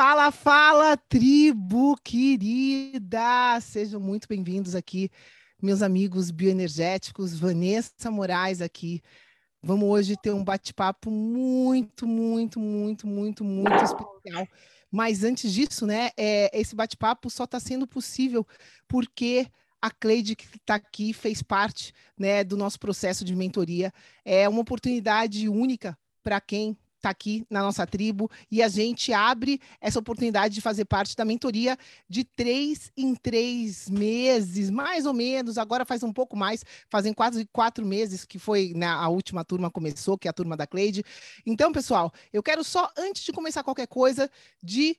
Fala, fala, tribo querida! Sejam muito bem-vindos aqui, meus amigos bioenergéticos, Vanessa Moraes aqui. Vamos hoje ter um bate-papo muito, muito, muito, muito, muito especial. Mas antes disso, né, é, esse bate-papo só está sendo possível porque a Cleide, que está aqui, fez parte né, do nosso processo de mentoria. É uma oportunidade única para quem está aqui na nossa tribo e a gente abre essa oportunidade de fazer parte da mentoria de três em três meses, mais ou menos. Agora faz um pouco mais, fazem quase quatro meses que foi né, a última turma começou, que é a turma da Cleide. Então, pessoal, eu quero só, antes de começar qualquer coisa, de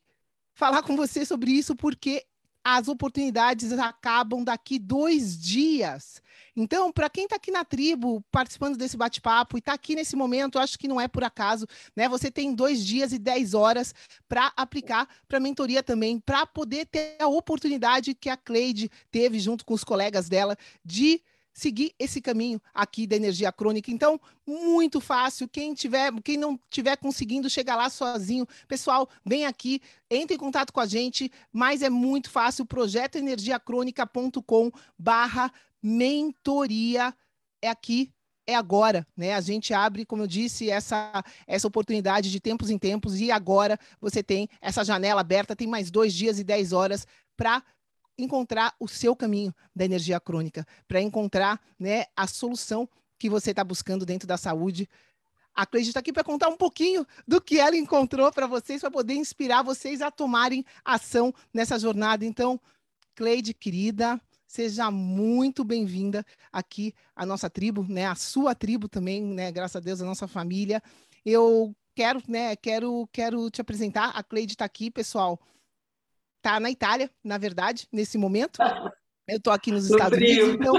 falar com você sobre isso, porque as oportunidades acabam daqui dois dias. Então, para quem está aqui na tribo, participando desse bate-papo e está aqui nesse momento, acho que não é por acaso, né? Você tem dois dias e dez horas para aplicar para a mentoria também, para poder ter a oportunidade que a Cleide teve junto com os colegas dela de seguir esse caminho aqui da energia crônica. Então, muito fácil. Quem tiver, quem não tiver conseguindo chegar lá sozinho, pessoal, vem aqui, entre em contato com a gente, mas é muito fácil. projetoenergiacronica.com barra mentoria é aqui é agora, né? A gente abre, como eu disse, essa, essa oportunidade de tempos em tempos, e agora você tem essa janela aberta, tem mais dois dias e dez horas para encontrar o seu caminho da energia crônica, para encontrar né, a solução que você está buscando dentro da saúde. A Cleide está aqui para contar um pouquinho do que ela encontrou para vocês, para poder inspirar vocês a tomarem ação nessa jornada. Então, Cleide, querida, seja muito bem-vinda aqui à nossa tribo, né? A sua tribo também, né? Graças a Deus, a nossa família. Eu quero, né? Quero, quero te apresentar. A Cleide está aqui, pessoal tá na Itália, na verdade, nesse momento. Eu estou aqui nos Estados Unidos, então,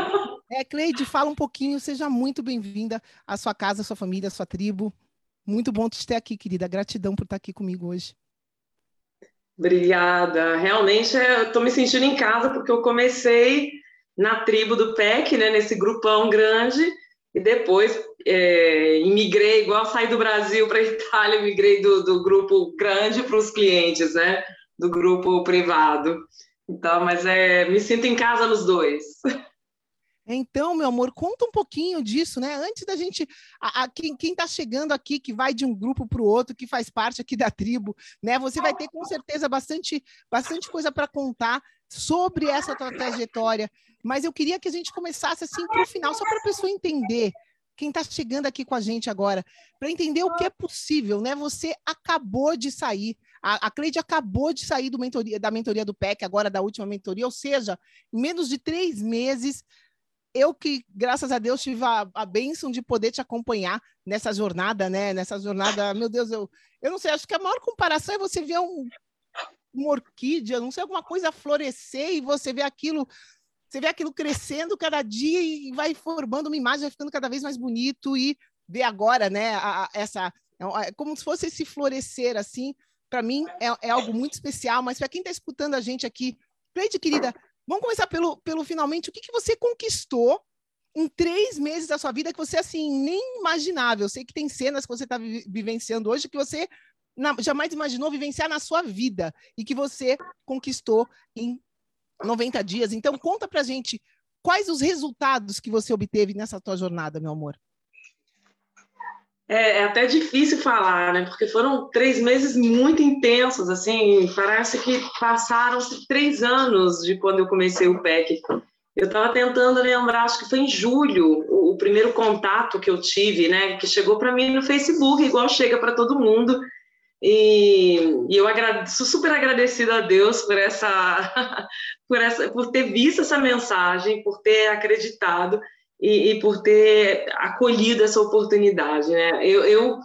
é, Cleide, fala um pouquinho, seja muito bem-vinda à sua casa, à sua família, à sua tribo. Muito bom te ter aqui, querida. Gratidão por estar aqui comigo hoje. Obrigada. Realmente eu estou me sentindo em casa porque eu comecei na tribo do PEC, né, nesse grupão grande, e depois é, imigrei, igual saí do Brasil para a Itália, migrei do, do grupo grande para os clientes, né? Do grupo privado. Então, mas é, me sinto em casa nos dois. Então, meu amor, conta um pouquinho disso, né? Antes da gente. A, a quem está chegando aqui, que vai de um grupo para o outro, que faz parte aqui da tribo, né? Você vai ter com certeza bastante, bastante coisa para contar sobre essa tua trajetória. Mas eu queria que a gente começasse assim para o final, só para a pessoa entender. Quem está chegando aqui com a gente agora, para entender o que é possível, né? Você acabou de sair a, a Cleide acabou de sair mentoria, da mentoria do PEC, agora da última mentoria, ou seja, em menos de três meses, eu que, graças a Deus, tive a, a bênção de poder te acompanhar nessa jornada, né? Nessa jornada, meu Deus, eu, eu não sei, acho que a maior comparação é você ver um, uma orquídea, não sei, alguma coisa florescer e você vê aquilo, você vê aquilo crescendo cada dia e vai formando uma imagem, vai ficando cada vez mais bonito e ver agora, né, a, a, essa, é, é como se fosse esse florescer, assim, para mim é, é, algo muito especial, mas para quem está escutando a gente aqui, Cleide, querida, vamos começar pelo, pelo finalmente. O que, que você conquistou em três meses da sua vida que você, assim, nem imaginava? Eu sei que tem cenas que você está vivenciando hoje que você na, jamais imaginou vivenciar na sua vida e que você conquistou em 90 dias. Então, conta pra gente quais os resultados que você obteve nessa tua jornada, meu amor. É, é, até difícil falar, né? Porque foram três meses muito intensos, assim, parece que passaram-se três anos de quando eu comecei o PEC. Eu estava tentando lembrar, acho que foi em julho, o, o primeiro contato que eu tive, né? Que chegou para mim no Facebook, igual chega para todo mundo. E, e eu agradeço, super agradecida a Deus por essa, por essa, por ter visto essa mensagem, por ter acreditado e, e por ter acolhido essa oportunidade, né? Eu, eu,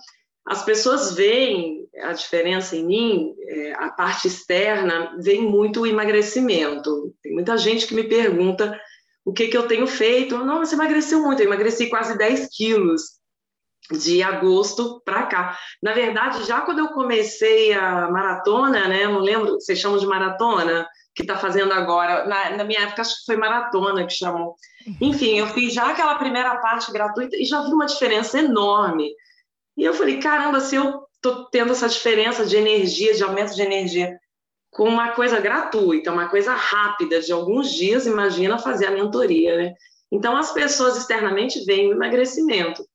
as pessoas veem a diferença em mim, é, a parte externa vem muito o emagrecimento. Tem muita gente que me pergunta o que, que eu tenho feito. Não, você emagreceu muito, eu emagreci quase 10 quilos de agosto para cá. Na verdade, já quando eu comecei a maratona, né, não lembro, vocês chamam de maratona, que está fazendo agora, na, na, minha época acho que foi maratona que chamou. Enfim, eu fiz já aquela primeira parte gratuita e já vi uma diferença enorme. E eu falei, caramba, se eu estou tendo essa diferença de energia, de aumento de energia, com uma coisa gratuita, uma coisa rápida, de alguns dias, imagina fazer a mentoria, né? Então, as pessoas externamente veem o emagrecimento,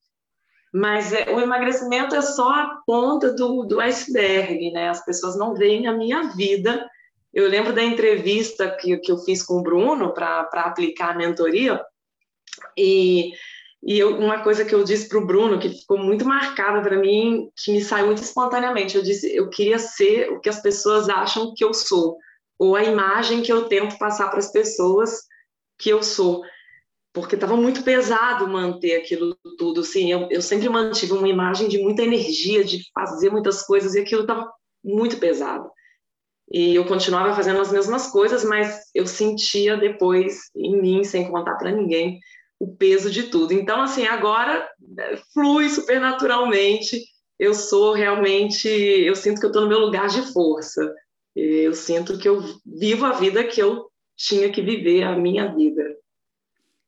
mas é, o emagrecimento é só a ponta do, do iceberg, né? As pessoas não veem a minha vida. Eu lembro da entrevista que, que eu fiz com o Bruno para aplicar a mentoria, e, e eu, uma coisa que eu disse para o Bruno, que ficou muito marcada para mim, que me saiu muito espontaneamente, eu disse, eu queria ser o que as pessoas acham que eu sou, ou a imagem que eu tento passar para as pessoas que eu sou porque estava muito pesado manter aquilo tudo. Assim, eu, eu sempre mantive uma imagem de muita energia, de fazer muitas coisas, e aquilo estava muito pesado. E eu continuava fazendo as mesmas coisas, mas eu sentia depois em mim, sem contar para ninguém, o peso de tudo. Então, assim, agora né, flui supernaturalmente. Eu sou realmente, eu sinto que eu estou no meu lugar de força. Eu sinto que eu vivo a vida que eu tinha que viver, a minha vida.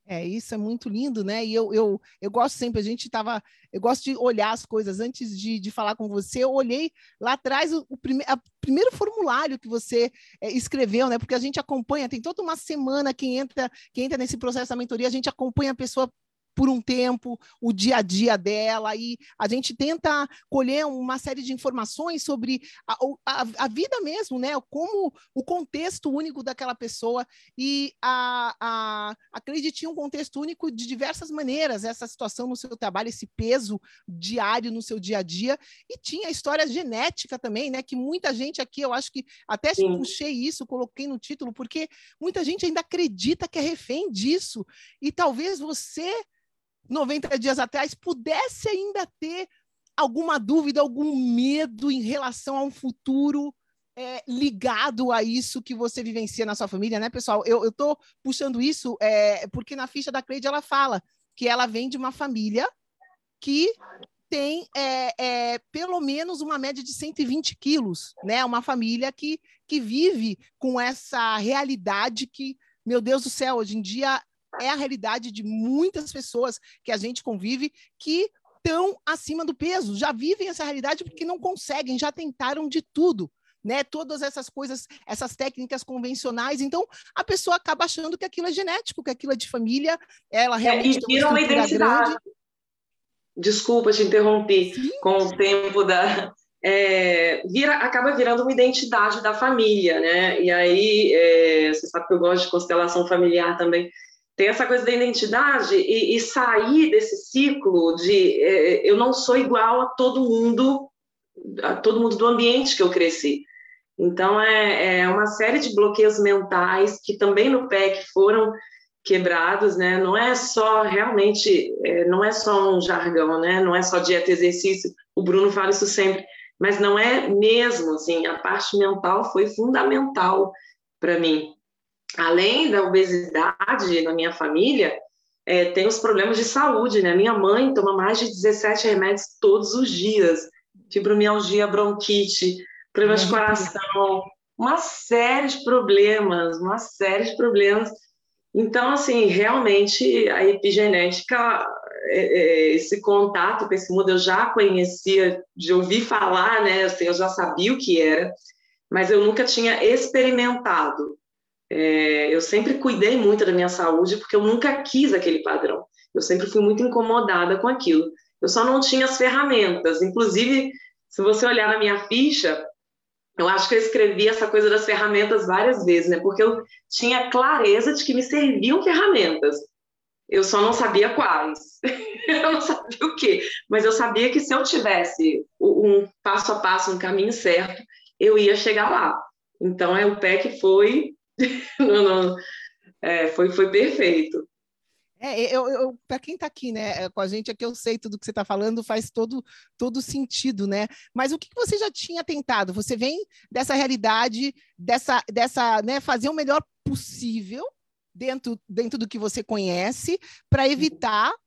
É, isso é muito lindo, né? E eu, eu, eu gosto sempre, a gente estava. Eu gosto de olhar as coisas antes de, de falar com você. Eu olhei lá atrás o, o prime, a, primeiro formulário que você é, escreveu, né? Porque a gente acompanha, tem toda uma semana que entra, que entra nesse processo da mentoria, a gente acompanha a pessoa por um tempo o dia a dia dela e a gente tenta colher uma série de informações sobre a, a, a vida mesmo, né? Como o contexto único daquela pessoa e a, a, acredite um contexto único de diversas maneiras, essa situação no seu trabalho, esse peso diário no seu dia a dia e tinha a história genética também, né? Que muita gente aqui, eu acho que até Sim. puxei isso, coloquei no título, porque muita gente ainda acredita que é refém disso e talvez você 90 dias atrás, pudesse ainda ter alguma dúvida, algum medo em relação a um futuro é, ligado a isso que você vivencia na sua família, né, pessoal? Eu, estou puxando isso é, porque na ficha da Cleide ela fala que ela vem de uma família que tem é, é, pelo menos uma média de 120 quilos, né? Uma família que, que vive com essa realidade que, meu Deus do céu, hoje em dia é a realidade de muitas pessoas que a gente convive que estão acima do peso, já vivem essa realidade porque não conseguem, já tentaram de tudo. Né, todas essas coisas, essas técnicas convencionais, então a pessoa acaba achando que aquilo é genético, que aquilo é de família, ela realmente é, e vira uma, uma identidade. Grande. Desculpa te interromper Sim. com o tempo da, é, vira, acaba virando uma identidade da família, né? E aí, é, você sabe que eu gosto de constelação familiar também tem essa coisa da identidade e, e sair desse ciclo de é, eu não sou igual a todo mundo, a todo mundo do ambiente que eu cresci. Então é, é uma série de bloqueios mentais que também no PEC foram quebrados, né? Não é só realmente, é, não é só um jargão, né? Não é só dieta e exercício. O Bruno fala isso sempre, mas não é mesmo assim. A parte mental foi fundamental para mim além da obesidade na minha família, é, tem os problemas de saúde, né? Minha mãe toma mais de 17 remédios todos os dias, fibromialgia, bronquite, problemas de coração, uma série de problemas, uma série de problemas. Então, assim, realmente a epigenética é, é, esse contato com esse mundo, eu já conhecia de ouvir falar, né? Assim, eu já sabia o que era, mas eu nunca tinha experimentado. É, eu sempre cuidei muito da minha saúde porque eu nunca quis aquele padrão. Eu sempre fui muito incomodada com aquilo. Eu só não tinha as ferramentas. Inclusive, se você olhar na minha ficha, eu acho que eu escrevi essa coisa das ferramentas várias vezes, né? Porque eu tinha clareza de que me serviam ferramentas. Eu só não sabia quais. eu não sabia o quê. Mas eu sabia que se eu tivesse um passo a passo, um caminho certo, eu ia chegar lá. Então, é o pé que foi não, não, é, foi, foi perfeito. É, eu, eu para quem está aqui, né, com a gente aqui, eu sei tudo que você está falando, faz todo, todo sentido, né? Mas o que, que você já tinha tentado? Você vem dessa realidade, dessa, dessa, né, fazer o melhor possível dentro, dentro do que você conhece, para evitar é,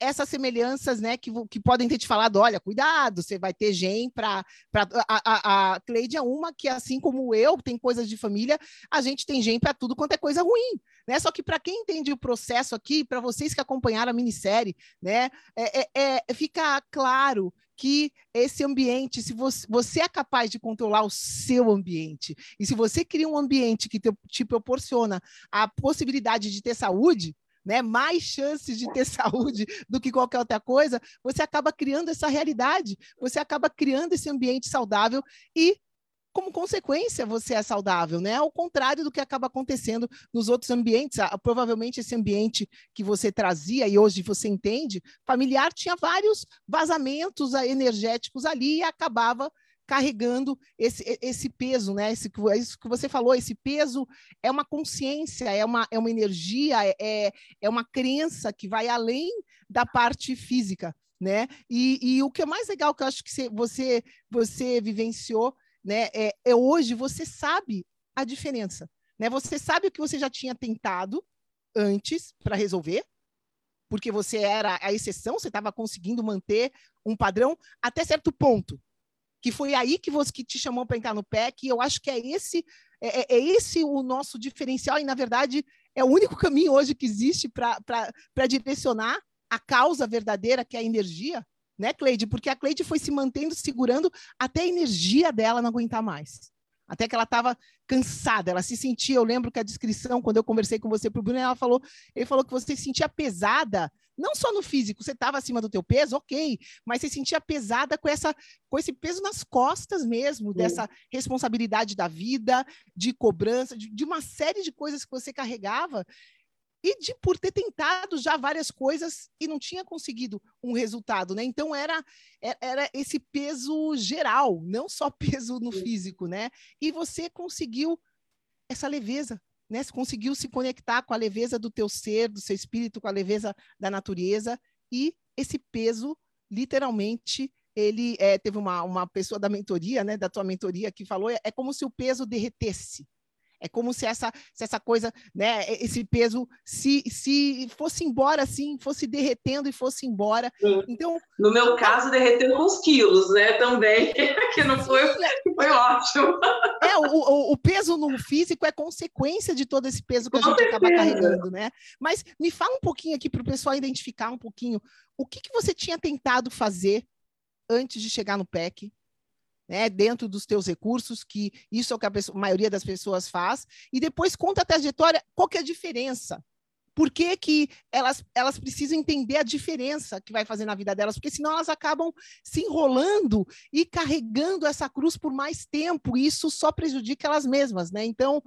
essas semelhanças, né, que, que podem ter te falado, olha, cuidado, você vai ter gen para... A, a, a Cleide é uma que, assim como eu, tem coisas de família, a gente tem gen para tudo quanto é coisa ruim, né? Só que para quem entende o processo aqui, para vocês que acompanharam a minissérie, né, é, é, é, fica claro que esse ambiente, se você, você, é capaz de controlar o seu ambiente, e se você cria um ambiente que te, te proporciona a possibilidade de ter saúde, né, mais chances de ter saúde do que qualquer outra coisa, você acaba criando essa realidade, você acaba criando esse ambiente saudável e como consequência, você é saudável, né? Ao contrário do que acaba acontecendo nos outros ambientes. Provavelmente esse ambiente que você trazia e hoje você entende, familiar, tinha vários vazamentos energéticos ali e acabava carregando esse, esse peso, né? Esse, é isso que você falou, esse peso é uma consciência, é uma, é uma energia, é, é, é uma crença que vai além da parte física, né? E, e o que é mais legal que eu acho que você, você vivenciou, né? É, é hoje você sabe a diferença, né? Você sabe o que você já tinha tentado antes para resolver, porque você era a exceção, você estava conseguindo manter um padrão até certo ponto, que foi aí que você que te chamou para entrar no PEC, e eu acho que é esse é, é, é, esse o nosso diferencial, e na verdade é o único caminho hoje que existe para direcionar a causa verdadeira, que é a energia, né, Cleide? Porque a Cleide foi se mantendo, segurando até a energia dela não aguentar mais. Até que ela estava cansada, ela se sentia. Eu lembro que a descrição, quando eu conversei com você para o Bruno, ela falou, ele falou que você se sentia pesada não só no físico, você estava acima do teu peso, ok, mas você sentia pesada com essa com esse peso nas costas mesmo, Sim. dessa responsabilidade da vida, de cobrança, de, de uma série de coisas que você carregava e de por ter tentado já várias coisas e não tinha conseguido um resultado, né? Então era é, era esse peso geral, não só peso no físico, né? E você conseguiu essa leveza, né? Conseguiu se conectar com a leveza do teu ser, do seu espírito, com a leveza da natureza e esse peso, literalmente, ele é, teve uma, uma pessoa da mentoria, né, da tua mentoria, que falou, é, é como se o peso derretesse. É como se essa, se essa coisa, né, esse peso se, se fosse embora assim, fosse derretendo e fosse embora. Sim. Então, no meu caso, derretendo uns quilos, né, também, que não foi, foi ótimo. É, o, o, peso no físico é consequência de todo esse peso que a gente acaba carregando, né? Mas me fala um pouquinho aqui para o pessoal identificar um pouquinho o que, que você tinha tentado fazer antes de chegar no PEC, né, dentro dos teus recursos, que isso é o que a, pessoa, maioria das pessoas faz, e depois conta a trajetória, qual que é a diferença? Por que, que elas, elas precisam entender a diferença que vai fazer na vida delas? Porque senão elas acabam se enrolando e carregando essa cruz por mais tempo, e isso só prejudica elas mesmas, né? Então,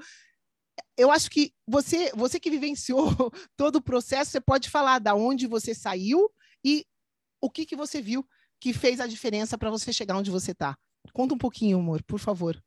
eu acho que você, você que vivenciou todo o processo, você pode falar da onde você saiu e o que, que você viu que fez a diferença para você chegar onde você está. Conta um pouquinho, amor, por favor.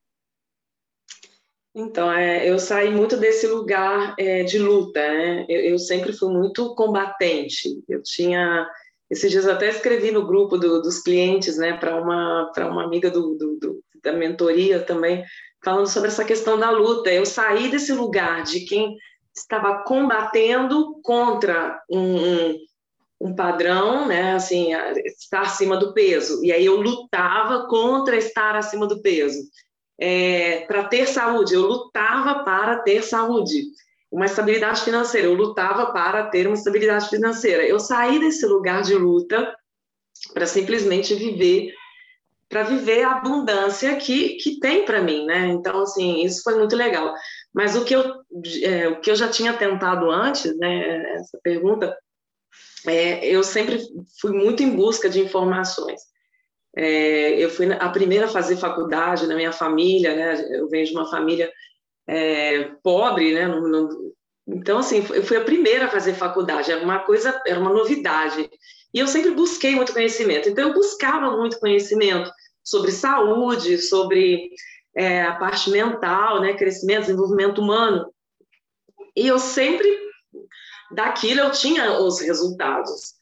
Então, é, eu saí muito desse lugar é, de luta, né? Eu, eu, sempre fui muito combatente. Eu tinha, esses dias até escrevi no grupo do, dos clientes, né, para uma uma amiga do, do, do, da mentoria também, falando sobre essa questão da luta. Eu saí desse lugar de quem estava combatendo contra um, um um padrão, né, assim, estar acima do peso. E aí eu lutava contra estar acima do peso. É, para ter saúde, eu lutava para ter saúde. uma estabilidade financeira. Eu lutava para ter uma estabilidade financeira. Eu saí desse lugar de luta para simplesmente viver, para viver a abundância que, que tem para mim, né? Então, assim, isso foi muito legal. Mas o que eu, é, o que eu já tinha tentado antes, né, essa pergunta, é, eu sempre fui muito em busca de informações. É, eu fui a primeira a fazer faculdade na minha família, né? Eu venho de uma família é, pobre, né? Então, assim, eu fui a primeira a fazer faculdade, era uma coisa, era uma novidade. E eu sempre busquei muito conhecimento, então eu buscava muito conhecimento sobre saúde, sobre é, a parte mental, né? Crescimento, desenvolvimento humano. E eu sempre, daquilo, eu tinha os resultados.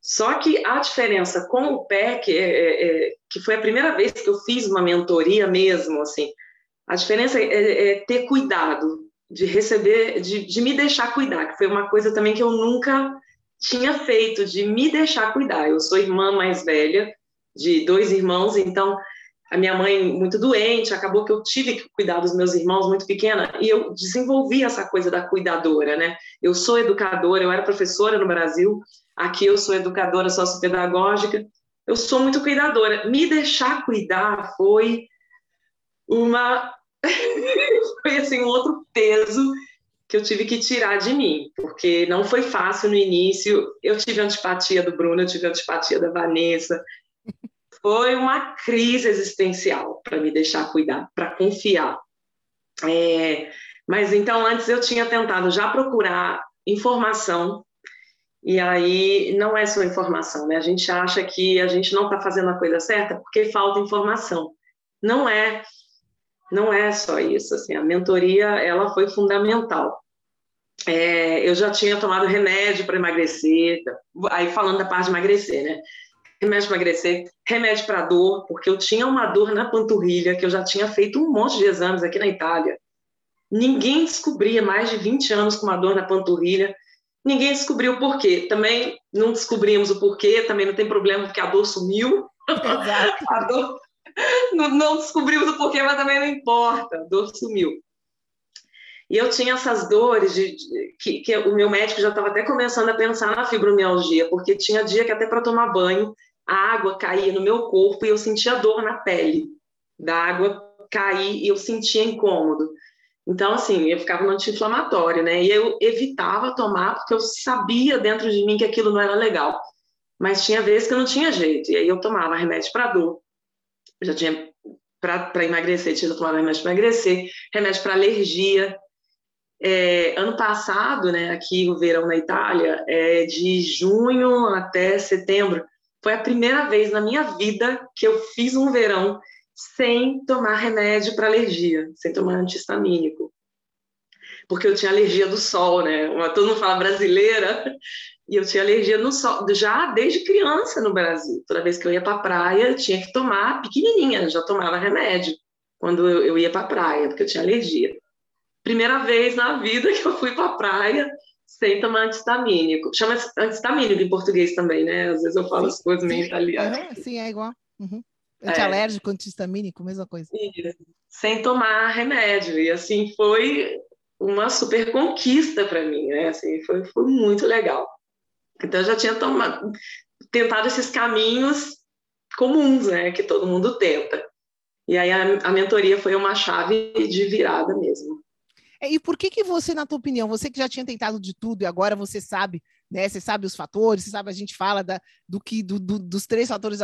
Só que a diferença com o PEC, é, é, é, que foi a primeira vez que eu fiz uma mentoria mesmo, assim, a diferença é, é ter cuidado de receber, de, de, me deixar cuidar, que foi uma coisa também que eu nunca tinha feito, de me deixar cuidar. Eu sou irmã mais velha de dois irmãos, então a minha mãe muito doente, acabou que eu tive que cuidar dos meus irmãos muito pequena e eu desenvolvi essa coisa da cuidadora, né? Eu sou educadora, eu era professora no Brasil, Aqui eu sou educadora sociopedagógica, eu sou muito cuidadora. Me deixar cuidar foi uma foi assim um outro peso que eu tive que tirar de mim, porque não foi fácil no início. Eu tive antipatia do Bruno, eu tive antipatia da Vanessa. Foi uma crise existencial para me deixar cuidar, para confiar. É, mas então antes eu tinha tentado já procurar informação e aí não é só informação, né? A gente acha que a gente não está fazendo a coisa certa porque falta informação. Não é, não é só isso. Assim, a mentoria ela foi fundamental. É, eu já tinha tomado remédio para emagrecer, aí falando da parte de emagrecer, né? Remédio para emagrecer, remédio para dor, porque eu tinha uma dor na panturrilha que eu já tinha feito um monte de exames aqui na Itália. Ninguém descobria mais de 20 anos com uma dor na panturrilha Ninguém descobriu o porquê. Também não descobrimos o porquê, também não tem problema, porque a dor sumiu. Exato. a dor, não, não descobrimos o porquê, mas também não importa, a dor sumiu. E eu tinha essas dores de, de que, que, o meu médico já estava até começando a pensar na fibromialgia, porque tinha dia que até para tomar banho a água caía no meu corpo e eu sentia dor na pele da água cair e eu sentia incômodo. Então, assim, eu ficava no anti-inflamatório, né? E eu evitava tomar porque eu sabia dentro de mim que aquilo não era legal. Mas tinha vezes que eu não tinha jeito. E aí eu tomava remédio para dor. Eu já tinha para emagrecer, tinha tomado remédio para emagrecer, remédio para alergia. É, ano passado, né, aqui o verão na Itália, é de junho até setembro, foi a primeira vez na minha vida que eu fiz um verão sem tomar remédio para alergia, sem tomar antihistamínico. Porque eu tinha alergia do sol, né? Todo mundo fala brasileira, e eu tinha alergia no sol, já desde criança no Brasil. Toda vez que eu ia para a praia, eu tinha que tomar pequenininha, já tomava remédio quando eu, eu ia para a praia, porque eu tinha alergia. Primeira vez na vida que eu fui para a praia sem tomar antihistamínico. Chama antihistamínico em português também, né? Às vezes eu falo sim, as coisas meio italianas. sim, é igual. Uhum. Antialérgico, é. antihistamínico, mesma coisa. Isso. Sem tomar remédio. E assim, foi uma super conquista para mim, né? Assim, foi, foi muito legal. Então, eu já tinha tomado, tentado esses caminhos comuns, né? Que todo mundo tenta. E aí a, a mentoria foi uma chave de virada mesmo. É, e por que que você, na tua opinião, você que já tinha tentado de tudo e agora você sabe né? Você sabe os fatores, você sabe, a gente fala da, do que do, do, dos três fatores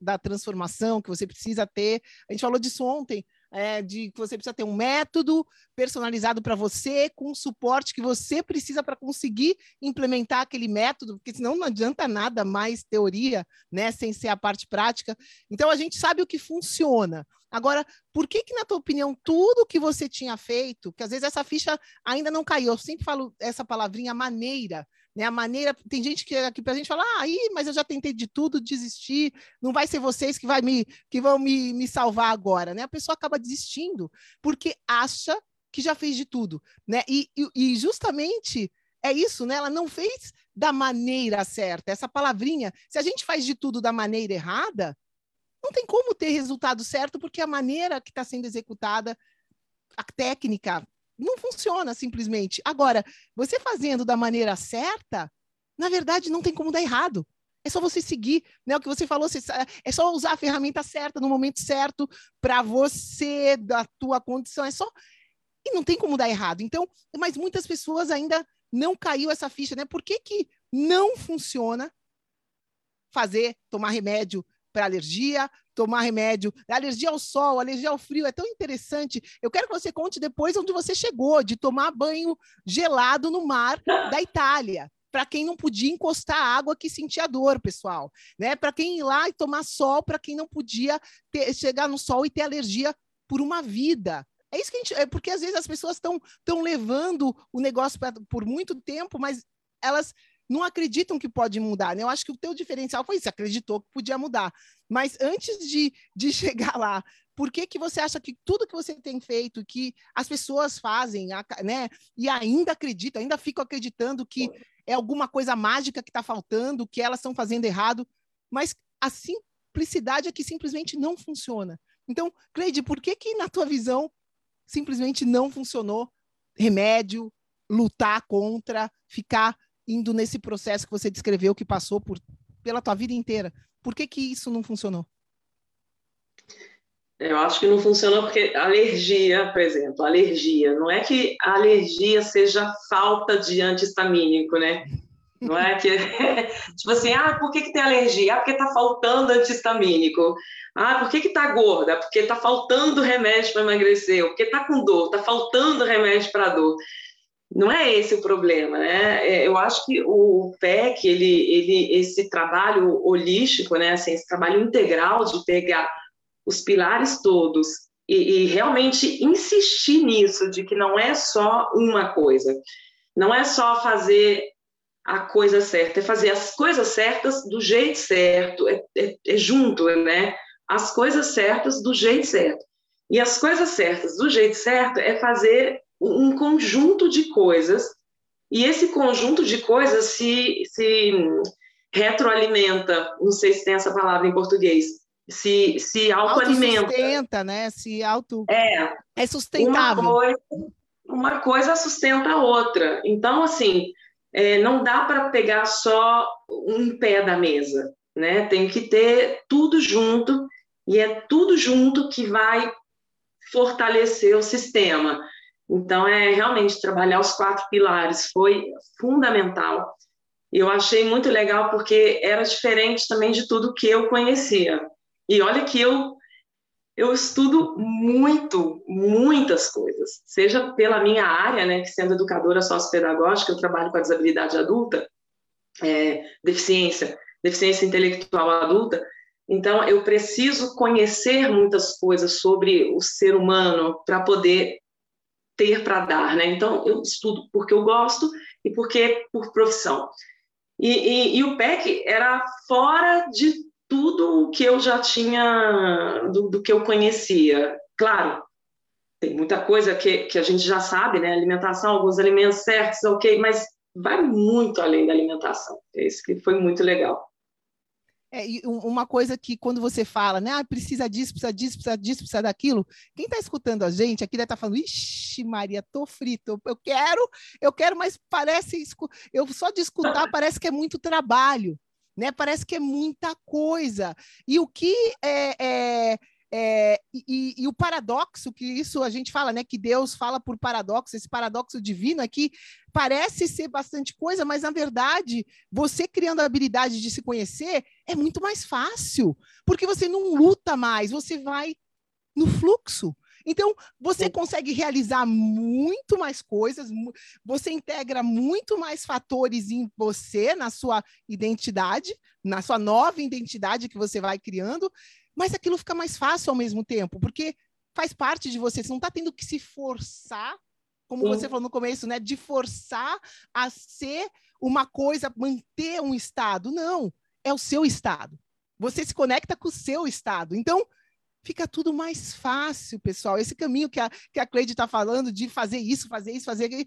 da, transformação que você precisa ter. A gente falou disso ontem, é, de que você precisa ter um método personalizado para você, com o suporte que você precisa para conseguir implementar aquele método, porque senão não adianta nada mais teoria, né, sem ser a parte prática. Então a gente sabe o que funciona. Agora, por que que na tua opinião tudo que você tinha feito, que às vezes essa ficha ainda não caiu, eu sempre falo essa palavrinha maneira, né? A maneira, tem gente que aqui para a gente fala, ah, aí, mas eu já tentei de tudo, desisti, não vai ser vocês que, vai me, que vão me, me salvar agora, né? A pessoa acaba desistindo porque acha que já fez de tudo, né? E, e, e justamente é isso, né? Ela não fez da maneira certa. Essa palavrinha, se a gente faz de tudo da maneira errada, não tem como ter resultado certo, porque a maneira que está sendo executada, a técnica não funciona simplesmente. Agora, você fazendo da maneira certa, na verdade, não tem como dar errado. É só você seguir, né? O que você falou, você, é só usar a ferramenta certa no momento certo para você, da tua condição. É só e não tem como dar errado. Então, mas muitas pessoas ainda não caiu essa ficha, né? Por que, que não funciona fazer, tomar remédio para alergia, tomar remédio, alergia ao sol, alergia ao frio, é tão interessante. Eu quero que você conte depois onde você chegou, de tomar banho gelado no mar da Itália. Para quem não podia encostar água que sentia dor, pessoal, né? Para quem ir lá e tomar sol, para quem não podia ter, chegar no sol e ter alergia por uma vida. É isso que a gente. É porque às vezes as pessoas estão estão levando o negócio pra, por muito tempo, mas elas não acreditam que pode mudar, né? Eu acho que o teu diferencial foi isso, acreditou que podia mudar. Mas antes de, de chegar lá, por que, que você acha que tudo que você tem feito, que as pessoas fazem, né? E ainda acreditam, ainda ficam acreditando que é alguma coisa mágica que está faltando, que elas estão fazendo errado, mas a simplicidade é que simplesmente não funciona. Então, Cleide, por que que na tua visão simplesmente não funcionou remédio, lutar contra, ficar indo nesse processo que você descreveu, que passou por, pela tua vida inteira. Por que, que isso não funcionou? Eu acho que não funcionou porque alergia, por exemplo, alergia, não é que a alergia seja falta de antihistamínico, né? Não é que, tipo assim, ah, por que, que tem alergia? Ah, porque tá faltando antihistamínico. Ah, por que que tá gorda? Porque tá faltando remédio para emagrecer. Porque tá com dor, tá faltando remédio para dor não é esse o problema, né? É, eu acho que o PEC, ele, ele, esse trabalho holístico, né? Assim, esse trabalho integral de pegar os pilares todos e, e realmente insistir nisso, de que não é só uma coisa, não é só fazer a coisa certa, é fazer as coisas certas do jeito certo, é, é, é junto, né? As coisas certas do jeito certo. E as coisas certas do jeito certo é fazer um conjunto de coisas, e esse conjunto de coisas se, se retroalimenta, não sei se tem essa palavra em português, se, se autoalimenta. Sustenta, né? Se auto... É. É sustentável. Uma coisa, uma coisa sustenta a outra. Então, assim, é, não dá para pegar só um pé da mesa, né? Tem que ter tudo junto, e é tudo junto que vai fortalecer o sistema. Então, é realmente trabalhar os quatro pilares foi fundamental. Eu achei muito legal porque era diferente também de tudo que eu conhecia. E olha que eu eu estudo muito, muitas coisas, seja pela minha área, né, que sendo educadora sociopedagógica, eu trabalho com a desabilidade adulta, é, deficiência, deficiência intelectual adulta, então eu preciso conhecer muitas coisas sobre o ser humano para poder ter para dar, né? Então, eu estudo porque eu gosto e porque por profissão. E, e, e, o PEC era fora de tudo o que eu já tinha, do, do, que eu conhecia. Claro, tem muita coisa que, que a gente já sabe, né? Alimentação, alguns alimentos certos, ok, mas vai muito além da alimentação. É isso que foi muito legal. É, uma coisa que quando você fala, né, ah, precisa disso, precisa disso, precisa disso, precisa daquilo, quem está escutando a gente aqui deve estar tá falando, ixi, Maria, tô frito, eu quero, eu quero, mas parece, eu só de escutar parece que é muito trabalho, né? Parece que é muita coisa. E o que é, é é, e, e, o paradoxo, que isso a gente fala, né? Que Deus fala por paradoxo, esse paradoxo divino aqui parece ser bastante coisa, mas na verdade, você criando a habilidade de se conhecer é muito mais fácil, porque você não luta mais, você vai no fluxo. Então, você consegue realizar muito mais coisas, você integra muito mais fatores em você, na sua identidade, na sua nova identidade que você vai criando, mas aquilo fica mais fácil ao mesmo tempo, porque faz parte de você, você não está tendo que se forçar, como Sim. você falou no começo, né, de forçar a ser uma coisa, manter um estado. Não, é o seu estado. Você se conecta com o seu estado. Então, fica tudo mais fácil, pessoal. Esse caminho que a, que a Cleide está falando de fazer isso, fazer isso, fazer aquilo,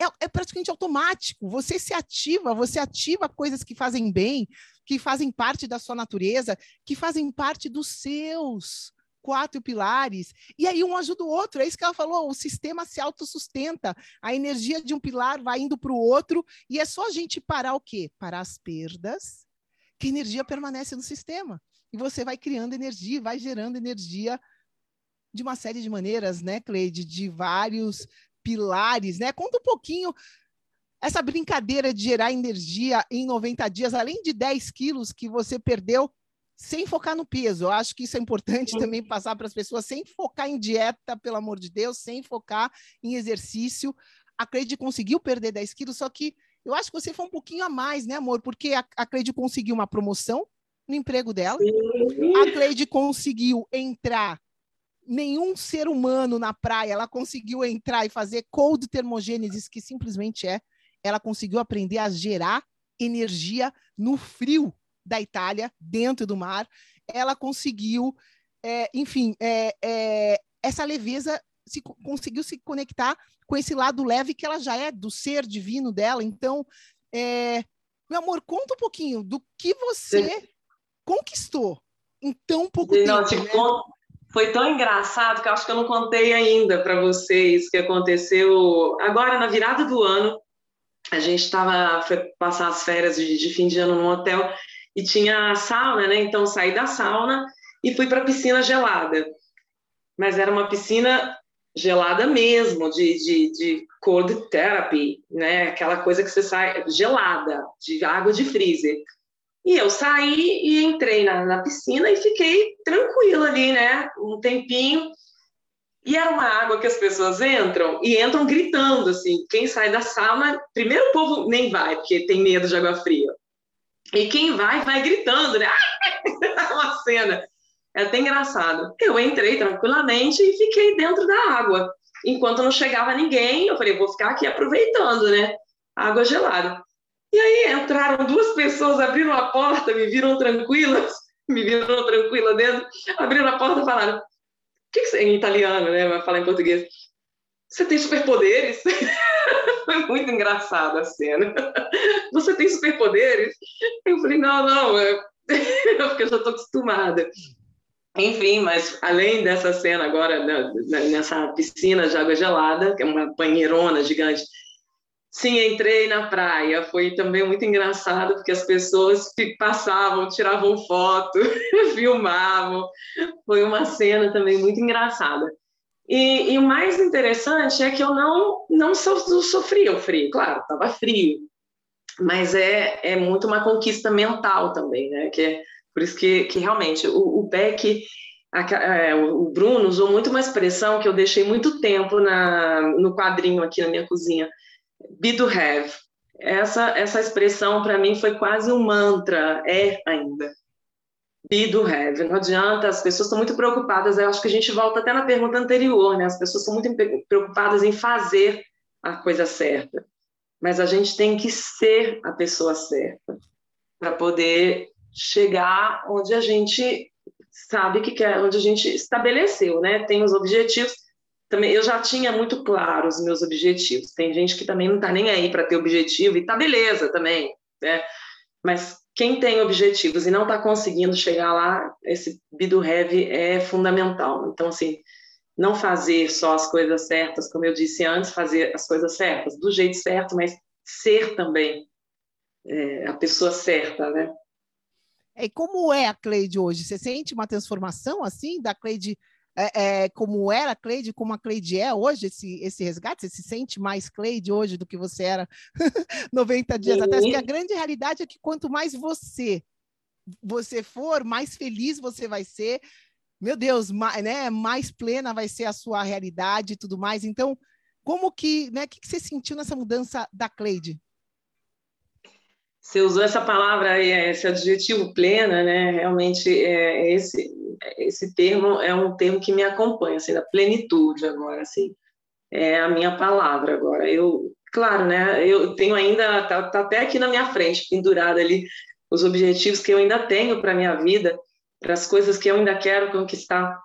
é, é, praticamente automático. Você se ativa, você ativa coisas que fazem bem, que fazem parte da sua natureza, que fazem parte dos seus quatro pilares, e aí um ajuda o outro. É isso que ela falou: o sistema se autossustenta. A energia de um pilar vai indo para o outro, e é só a gente parar o quê? Parar as perdas, que a energia permanece no sistema. E você vai criando energia, vai gerando energia de uma série de maneiras, né, Cleide? De vários pilares, né? Conta um pouquinho essa brincadeira de gerar energia em 90 dias, além de 10 quilos que você perdeu, sem focar no peso. Eu acho que isso é importante Sim. também passar para as pessoas, sem focar em dieta, pelo amor de Deus, sem focar em exercício. A Cleide conseguiu perder 10 quilos, só que eu acho que você foi um pouquinho a mais, né, amor? Porque a, a Cleide conseguiu uma promoção no emprego dela. Sim. A Cleide conseguiu entrar nenhum ser humano na praia, ela conseguiu entrar e fazer cold termogênesis, que simplesmente é, ela conseguiu aprender a gerar energia no frio da Itália, dentro do mar. Ela conseguiu, é, enfim, é, é, essa leveza se, conseguiu se conectar com esse lado leve que ela já é do ser divino dela. Então, é, meu amor, conta um pouquinho do que você Sim. conquistou em tão pouco não, tempo. Né? Foi tão engraçado que eu acho que eu não contei ainda para vocês que aconteceu agora na virada do ano. A gente estava passar as férias de, de fim de ano no hotel e tinha sauna, né? Então saí da sauna e fui para a piscina gelada. Mas era uma piscina gelada mesmo, de, de, de cold therapy, né? Aquela coisa que você sai gelada, de água de freezer. E eu saí e entrei na, na piscina e fiquei tranquila ali, né? Um tempinho. E era uma água que as pessoas entram e entram gritando, assim. Quem sai da sauna, primeiro o povo nem vai, porque tem medo de água fria. E quem vai, vai gritando, né? uma cena. É até engraçado. Eu entrei tranquilamente e fiquei dentro da água. Enquanto não chegava ninguém, eu falei, vou ficar aqui aproveitando, né? Água gelada. E aí entraram duas pessoas, abriram a porta, me viram tranquilas, me viram tranquila dentro, abriram a porta e falaram: que, que você, em italiano, né? Vai falar em português. Você tem superpoderes? Foi muito engraçada a cena. Você tem superpoderes? Eu falei, não, não, é... porque eu já estou acostumada. Enfim, mas além dessa cena agora, nessa piscina de água gelada, que é uma banheirona gigante, sim, entrei na praia. Foi também muito engraçado, porque as pessoas passavam, tiravam foto, filmavam. Foi uma cena também muito engraçada. E, e, o mais interessante é que eu não, não so, sofria o frio, claro, estava frio, mas é, é muito uma conquista mental também, né? Que é, por isso que, que realmente o, o Beck, a, é, o Bruno usou muito uma expressão que eu deixei muito tempo na, no quadrinho aqui na minha cozinha, be do have. Essa, essa expressão para mim foi quase um mantra, é ainda be do have. Não adianta, as pessoas estão muito preocupadas. Eu acho que a gente volta até na pergunta anterior, né? As pessoas estão muito preocupadas em fazer a coisa certa. Mas a gente tem que ser a pessoa certa para poder chegar onde a gente sabe que quer, onde a gente estabeleceu, né? Tem os objetivos. Também eu já tinha muito claro os meus objetivos. Tem gente que também não está nem aí para ter objetivo e tá beleza também, né? Mas quem tem objetivos e não está conseguindo chegar lá, esse be do have é fundamental. Então, assim, não fazer só as coisas certas, como eu disse antes, fazer as coisas certas do jeito certo, mas ser também é, a pessoa certa, né? E como é a Cleide hoje? Você sente uma transformação assim da Cleide é, é, como era a Cleide, como a Cleide é hoje, esse, esse resgate? Você se sente mais Cleide hoje do que você era 90 dias atrás? Porque a grande realidade é que quanto mais você você for, mais feliz você vai ser. Meu Deus, mais, né, mais plena vai ser a sua realidade e tudo mais. Então, como que, né, que, que você sentiu nessa mudança da Cleide? Você usou essa palavra, esse adjetivo plena, né? Realmente, é, esse, esse termo é um termo que me acompanha, assim, da plenitude agora, assim, é a minha palavra agora. Eu, claro, né, eu tenho ainda, tá, tá até aqui na minha frente, pendurada ali, os objetivos que eu ainda tenho para minha vida, para as coisas que eu ainda quero conquistar.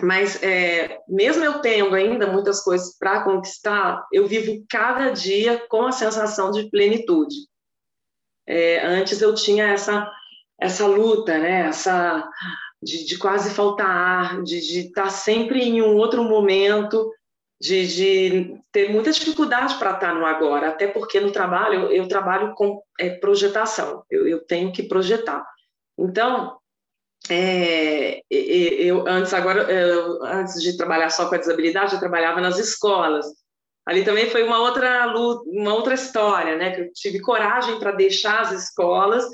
Mas, é, mesmo eu tendo ainda muitas coisas para conquistar, eu vivo cada dia com a sensação de plenitude. É, antes eu tinha essa essa luta, né? Essa de, de quase faltar ar, de, estar tá sempre em um outro momento, de, de ter muita dificuldade para estar no agora, até porque no trabalho eu, eu trabalho com é, projetação, eu, eu tenho que projetar. Então, é, eu antes agora eu, antes de trabalhar só com a desabilidade eu trabalhava nas escolas ali também foi uma outra luta, uma outra história né que eu tive coragem para deixar as escolas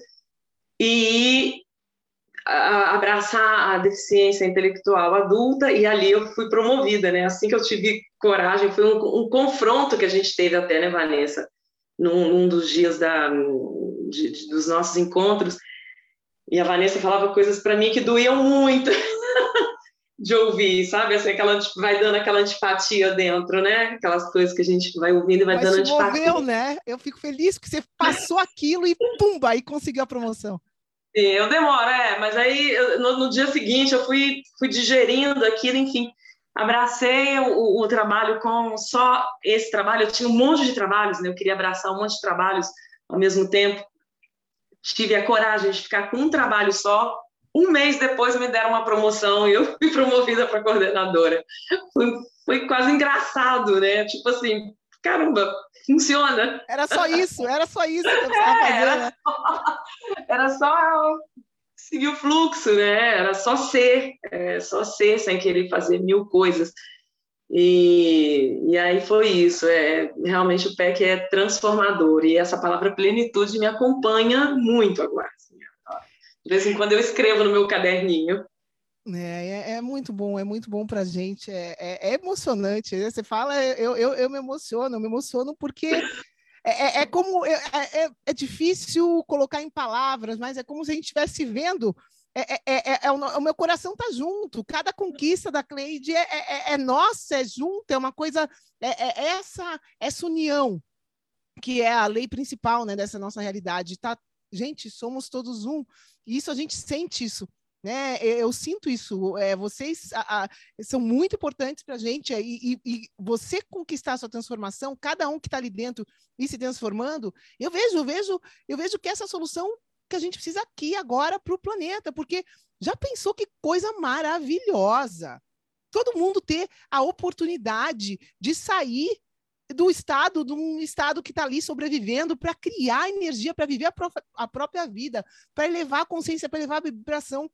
e abraçar a deficiência intelectual adulta e ali eu fui promovida né assim que eu tive coragem foi um, um confronto que a gente teve até né Vanessa num, num dos dias da de, de, dos nossos encontros e a Vanessa falava coisas para mim que doíam muito de ouvir, sabe? Assim, aquela, vai dando aquela antipatia dentro, né? Aquelas coisas que a gente vai ouvindo e vai Mas dando antipatia. Moveu, né? Eu fico feliz que você passou aquilo e pumba, aí conseguiu a promoção. Eu demoro, é, mas aí no, no, dia seguinte eu fui, fui digerindo aquilo, enfim, abracei o, o, trabalho com só esse trabalho, eu tinha um monte de trabalhos, né? Eu queria abraçar um monte de trabalhos ao mesmo tempo, tive a coragem de ficar com um trabalho só. Um mês depois me deram uma promoção e eu fui promovida para coordenadora. Foi, foi quase engraçado, né? Tipo assim, caramba, funciona. Era só isso, era só isso que eu estava é, Era, né? só, era só seguir o fluxo, né? Era só ser, é, só ser sem querer fazer mil coisas. E, e aí foi isso, é, realmente o PEC é transformador, e essa palavra plenitude me acompanha muito agora. Assim, de vez em quando eu escrevo no meu caderninho. É, é, é muito bom, é muito bom para a gente, é, é, é, emocionante. Você fala, eu, eu, eu me emociono, eu me emociono porque é, é, é como é, é, é, difícil colocar em palavras, mas é como se a gente estivesse vendo é, é, é, é, é o, o, meu coração tá junto. Cada conquista da Cleide é, é, é nossa, é junto, é uma coisa, é, essa, essa união que é a lei principal né, dessa nossa realidade. Tá, gente, somos todos um. E isso a gente sente isso. Né? Eu, sinto isso. É, vocês a, a, são muito importantes para a gente. E, e, e, você conquistar a sua transformação, cada um que está ali dentro e se transformando, eu vejo, eu vejo, eu vejo que essa solução que a gente precisa aqui agora para o planeta, porque já pensou que coisa maravilhosa todo mundo ter a oportunidade de sair do estado, de um estado que está ali sobrevivendo, para criar energia, para viver a, a, própria vida, para elevar a consciência, para elevar a vibração.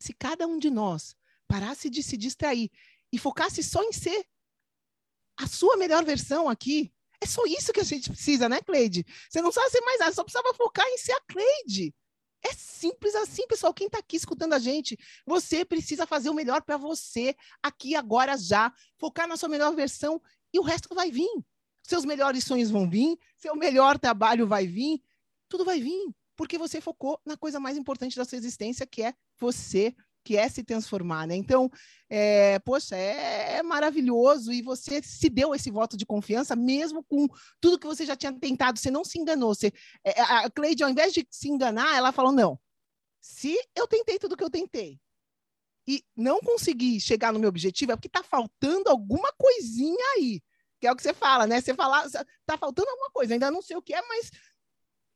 Se cada um de nós parasse de se distrair e focasse só em ser a sua melhor versão aqui, é só isso que a gente precisa, né, Cleide? Você não precisa ser mais nada, só precisava focar em ser a Cleide. É simples assim, pessoal. Quem está aqui escutando a gente, você precisa fazer o melhor para você, aqui, agora, já. Focar na sua melhor versão e o resto vai vir. Seus melhores sonhos vão vir, seu melhor trabalho vai vir, tudo vai vir, porque você focou na coisa mais importante da sua existência, que é você que é se transformar, né? Então, é, poxa, é, é, maravilhoso e você se deu esse voto de confiança, mesmo com tudo que você já tinha tentado, você não se enganou. Você, é, a Cleide, ao invés de se enganar, ela falou: não, se eu tentei tudo que eu tentei e não consegui chegar no meu objetivo, é porque está faltando alguma coisinha aí. Que é o que você fala, né? Você fala, tá faltando alguma coisa, ainda não sei o que é, mas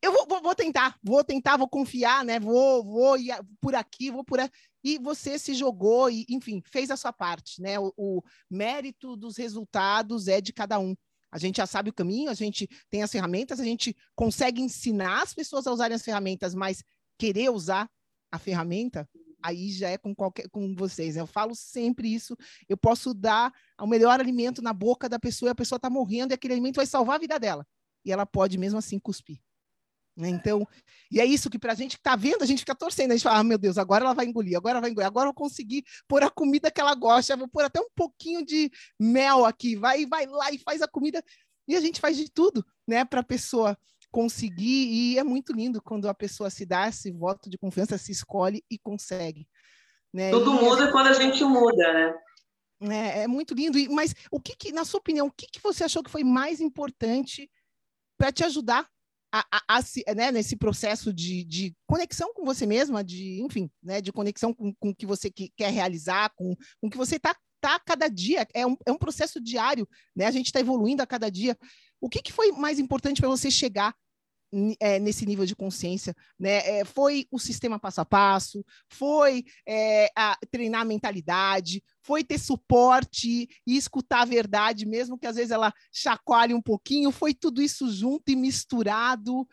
eu vou, vou, tentar, vou tentar, vou confiar, né? Vou, vou ir por aqui, vou por aqui. E você se jogou e, enfim, fez a sua parte, né? O, o, mérito dos resultados é de cada um. A gente já sabe o caminho, a gente tem as ferramentas, a gente consegue ensinar as pessoas a usarem as ferramentas, mas querer usar a ferramenta, aí já é com qualquer com vocês. Eu falo sempre isso. Eu posso dar o melhor alimento na boca da pessoa, e a pessoa está morrendo e aquele alimento vai salvar a vida dela. E ela pode mesmo assim cuspir. Né? Então, e é isso que para a gente que está vendo, a gente fica torcendo, a gente fala, ah, meu Deus, agora ela vai engolir, agora vai engolir, agora eu consegui pôr a comida que ela gosta, vou pôr até um pouquinho de mel aqui, vai, vai lá e faz a comida, e a gente faz de tudo, né, para a pessoa conseguir, e é muito lindo quando a pessoa se dá esse voto de confiança, se escolhe e consegue. Né? Tudo e muda quando a gente muda, né? É, é muito lindo, mas o que, que na sua opinião, o que, que você achou que foi mais importante para te ajudar a, a, a, né, nesse processo de, de, conexão com você mesma, de, enfim, né, de conexão com, com o que você que, quer realizar, com, o que você está tá cada dia, é um, é um processo diário, né? A gente está evoluindo a cada dia. O que, que foi mais importante para você chegar é, nesse nível de consciência, né? É, foi o sistema passo a passo, foi é, a, treinar a mentalidade, foi ter suporte e escutar a verdade, mesmo que às vezes ela chacoalhe um pouquinho, foi tudo isso junto e misturado. O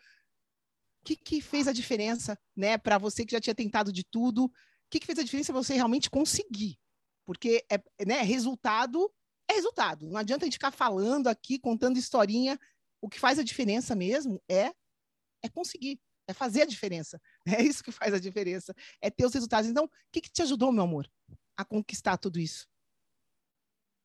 que, que fez a diferença, né? Para você que já tinha tentado de tudo, o que, que fez a diferença você realmente conseguir? Porque é, né, resultado é resultado. Não adianta a gente ficar falando aqui, contando historinha. O que faz a diferença mesmo é é conseguir, é fazer a diferença. É isso que faz a diferença, é ter os resultados. Então, o que, que te ajudou, meu amor, a conquistar tudo isso?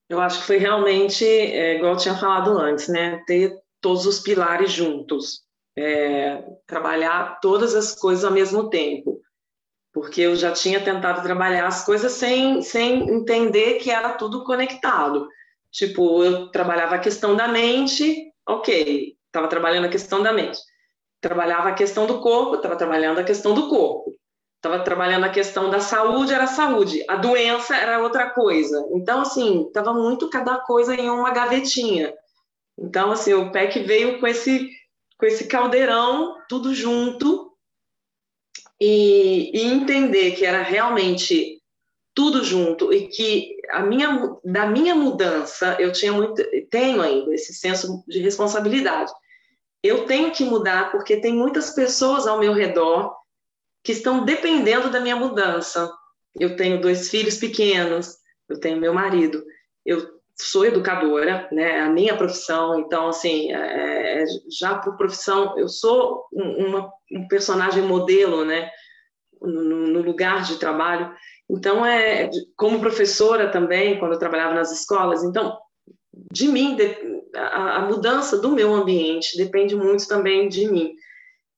Eu acho que foi realmente, é, igual eu tinha falado antes, né? Ter todos os pilares juntos. É, trabalhar todas as coisas ao mesmo tempo. Porque eu já tinha tentado trabalhar as coisas sem, sem entender que era tudo conectado. Tipo, eu trabalhava a questão da mente, ok, estava trabalhando a questão da mente trabalhava a questão do corpo, estava trabalhando a questão do corpo. Estava trabalhando a questão da saúde, era saúde. A doença era outra coisa. Então, assim, estava muito cada coisa em uma gavetinha. Então, assim, o PEC veio com esse, com esse caldeirão, tudo junto, e, e entender que era realmente tudo junto e que a minha, da minha mudança eu tinha muito, tenho ainda esse senso de responsabilidade eu tenho que mudar porque tem muitas pessoas ao meu redor que estão dependendo da minha mudança. Eu tenho dois filhos pequenos, eu tenho meu marido, eu sou educadora, né? A minha profissão, então assim, é, é já por profissão, eu sou uma, um personagem modelo, né? No, no, lugar de trabalho. Então é como professora também, quando eu trabalhava nas escolas. Então de mim a, a, mudança do meu ambiente depende muito também de mim.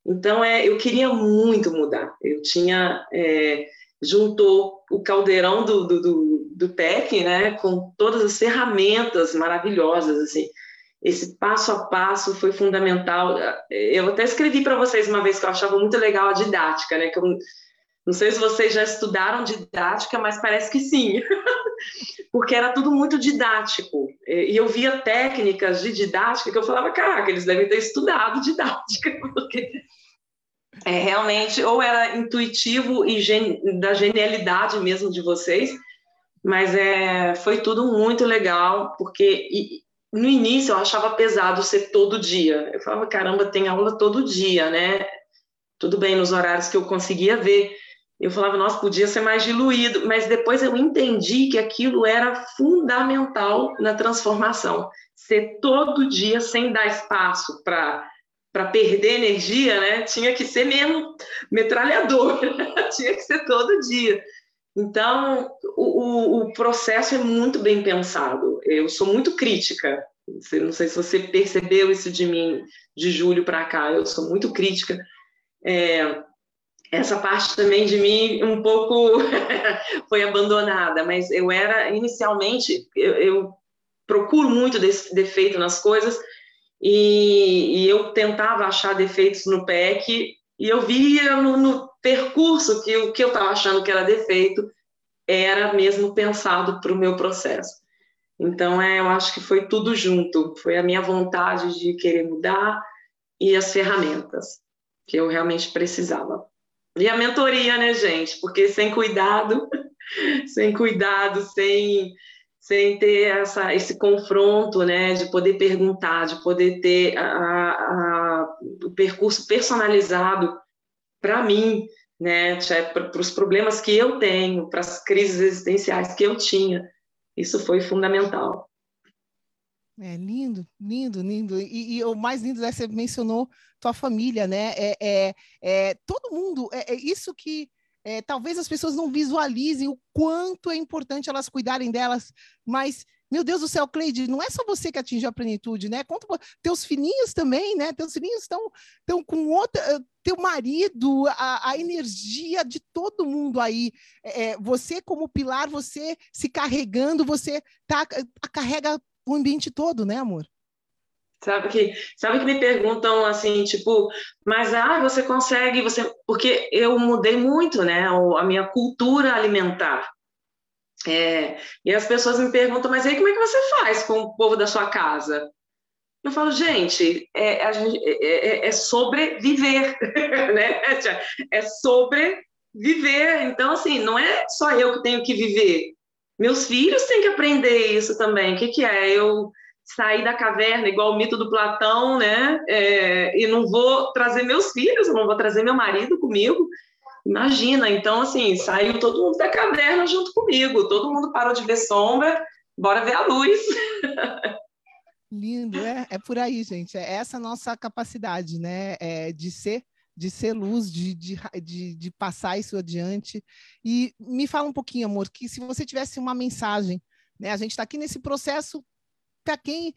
Então, é, eu queria muito mudar. Eu tinha é, juntou o caldeirão do, do, do, do PEC, né, com todas as ferramentas maravilhosas, assim. Esse passo a passo foi fundamental. Eu até escrevi para vocês uma vez que eu achava muito legal a didática, né, que eu, não sei se vocês já estudaram didática, mas parece que sim. porque era tudo muito didático. E eu via técnicas de didática que eu falava, caraca, eles devem ter estudado didática, porque é realmente, ou era intuitivo e gen, da genialidade mesmo de vocês, mas é, foi tudo muito legal, porque e, no início eu achava pesado ser todo dia. Eu falava, caramba, tem aula todo dia, né? Tudo bem nos horários que eu conseguia ver, eu falava, nossa, podia ser mais diluído, mas depois eu entendi que aquilo era fundamental na transformação. Ser todo dia sem dar espaço para para perder energia, né? Tinha que ser mesmo metralhador, tinha que ser todo dia. Então, o, o, processo é muito bem pensado. Eu sou muito crítica. Não sei se você percebeu isso de mim de julho para cá. Eu sou muito crítica. É, essa parte também de mim um pouco foi abandonada, mas eu era inicialmente eu, eu, procuro muito desse defeito nas coisas e, e, eu tentava achar defeitos no PEC e eu via no, no percurso que o que eu estava achando que era defeito era mesmo pensado para o meu processo. Então é, eu acho que foi tudo junto, foi a minha vontade de querer mudar e as ferramentas que eu realmente precisava. E a mentoria, né, gente? Porque sem cuidado, sem cuidado, sem, sem ter essa, esse confronto, né, de poder perguntar, de poder ter a, a, o percurso personalizado para mim, né, para os problemas que eu tenho, para as crises existenciais que eu tinha. Isso foi fundamental. É lindo, lindo, lindo. E, e, o mais lindo é que você mencionou tua família, né? É, é, é todo mundo. É, é isso que é, talvez as pessoas não visualizem o quanto é importante elas cuidarem delas, mas meu Deus do céu, Cleide, não é só você que atingiu a plenitude, né? Conta teus filhinhos também, né? Teus filhinhos estão estão com outra, eh, teu marido, a, a energia de todo mundo aí. É, você como pilar, você se carregando, você tá carrega o ambiente todo, né, amor? Sabe que, sabe que me perguntam assim, tipo, mas ah, você consegue, você, porque eu mudei muito, né, a minha cultura alimentar. É, e as pessoas me perguntam, mas aí como é que você faz com o povo da sua casa? Eu falo, gente, é, gente, é, é, é sobreviver, né? É sobreviver. Então, assim, não é só eu que tenho que viver. Meus filhos têm que aprender isso também. O que, que é? Eu sair da caverna, igual o mito do Platão, né? É, e não vou trazer meus filhos, não vou trazer meu marido comigo. Imagina, então, assim, saiu todo mundo da caverna junto comigo, todo mundo parou de ver sombra, bora ver a luz. Lindo, é, é por aí, gente. É essa nossa capacidade, né? É, de ser de ser luz, de, de, de, de, passar isso adiante. E me fala um pouquinho, amor, que se você tivesse uma mensagem, né? A gente está aqui nesse processo para quem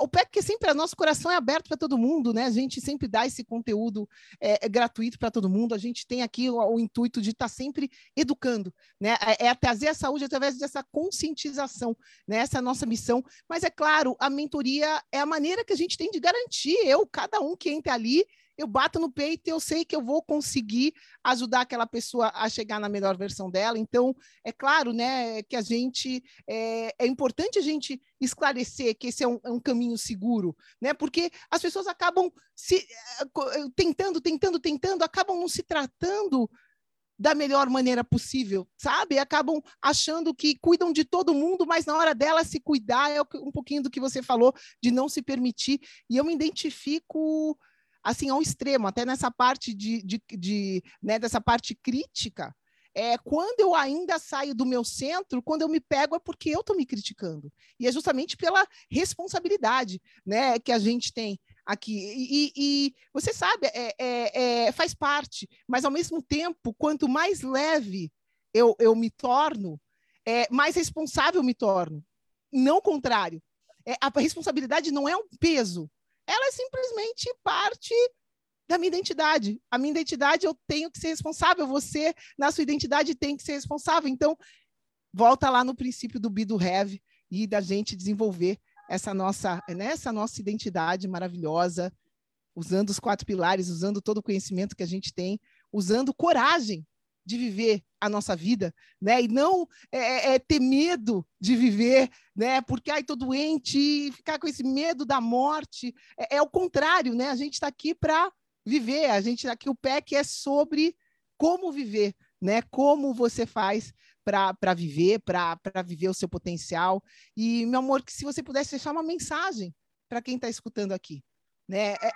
o PEC é sempre, nosso coração é aberto para todo mundo, né? A gente sempre dá esse conteúdo é, é gratuito para todo mundo. A gente tem aqui o, o intuito de estar tá sempre educando, né? É, é, trazer a saúde através dessa conscientização, né? Essa é a nossa missão. Mas é claro, a mentoria é a maneira que a gente tem de garantir eu, cada um que entra ali, eu bato no peito e eu sei que eu vou conseguir ajudar aquela pessoa a chegar na melhor versão dela. Então, é claro, né, que a gente é, é importante a gente esclarecer que esse é um, é um, caminho seguro, né? Porque as pessoas acabam se eh, eh, tentando, tentando, tentando, acabam não se tratando da melhor maneira possível, sabe? Acabam achando que cuidam de todo mundo, mas na hora dela se cuidar é um pouquinho do que você falou de não se permitir. E eu me identifico assim ao extremo, até nessa parte de, de, de né, dessa parte crítica. É, quando eu ainda saio do meu centro, quando eu me pego é porque eu estou me criticando. E é justamente pela responsabilidade né, que a gente tem aqui. E, e você sabe, é, é, é, faz parte, mas ao mesmo tempo, quanto mais leve eu, eu me torno, é, mais responsável me torno. Não o contrário. É, a responsabilidade não é um peso, ela é simplesmente parte da minha identidade. A minha identidade eu tenho que ser responsável, você, na sua identidade, tem que ser responsável. Então, volta lá no princípio do be do have e da gente desenvolver essa nossa, né, essa nossa identidade maravilhosa, usando os quatro pilares, usando todo o conhecimento que a gente tem, usando coragem de viver a nossa vida, né? E não é, é, é, ter medo de viver, né? Porque ai, tô doente e ficar com esse medo da morte. É, é o contrário, né? A gente está aqui para viver. A gente tá aqui o PEC é sobre como viver, né? Como você faz para viver, para viver o seu potencial. E meu amor, que se você pudesse deixar uma mensagem para quem está escutando aqui, né? É,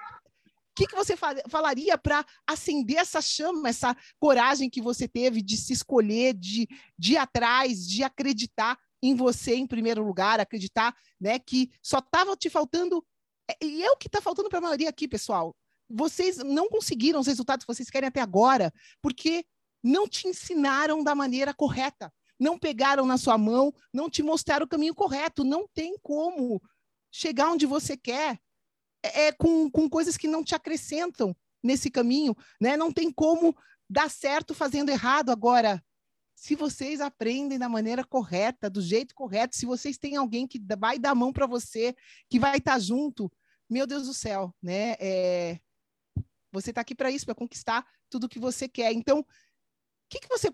que, que você falaria para acender essa chama, essa coragem que você teve de se escolher, de, de ir atrás, de acreditar em você em primeiro lugar, acreditar né, que só estava te faltando. É, e é o que está faltando para a maioria aqui, pessoal. Vocês não conseguiram os resultados que vocês querem até agora, porque não te ensinaram da maneira correta, não pegaram na sua mão, não te mostraram o caminho correto. Não tem como chegar onde você quer é, é, com, com coisas que não te acrescentam nesse caminho, né? Não tem como dar certo fazendo errado. Agora, se vocês aprendem da maneira correta, do jeito correto, se vocês têm alguém que vai dar a mão para você, que vai estar tá junto, meu Deus do céu, né? É... Você está aqui para isso, para conquistar tudo que você quer. Então, o que, que você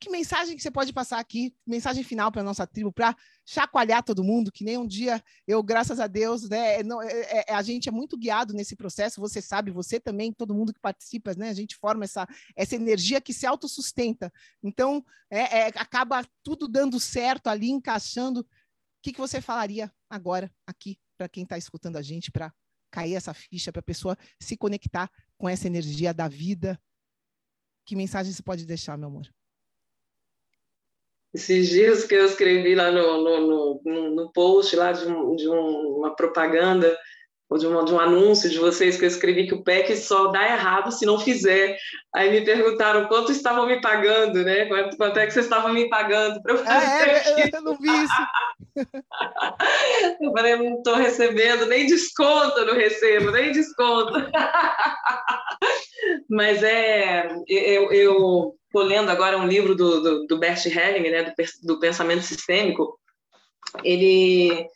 que mensagem que você pode passar aqui, mensagem final para nossa tribo, para chacoalhar todo mundo, que nem um dia eu, graças a Deus, né, não, é, é, é, a gente é muito guiado nesse processo, você sabe, você também, todo mundo que participa, né, a gente forma essa, essa energia que se autossustenta. Então, é, é acaba tudo dando certo ali, encaixando. O que, que você falaria agora, aqui, para quem está escutando a gente, para cair essa ficha, para a pessoa se conectar com essa energia da vida? Que mensagem você pode deixar, meu amor? Esses dias que eu escrevi lá no, no, no, no post lá de, um, de um, uma propaganda ou de, uma, de um anúncio de vocês que eu escrevi que o PEC só dá errado se não fizer. Aí me perguntaram quanto estavam me pagando, né? Quanto, quanto é que vocês estavam me pagando para eu fazer ah, é, aquilo. Eu não vi isso. eu falei, não estou recebendo, nem desconto não recebo, nem desconto. Mas é, eu, eu Estou lendo agora um livro do, do, do Bert Helling, né, do, do pensamento sistêmico. Ele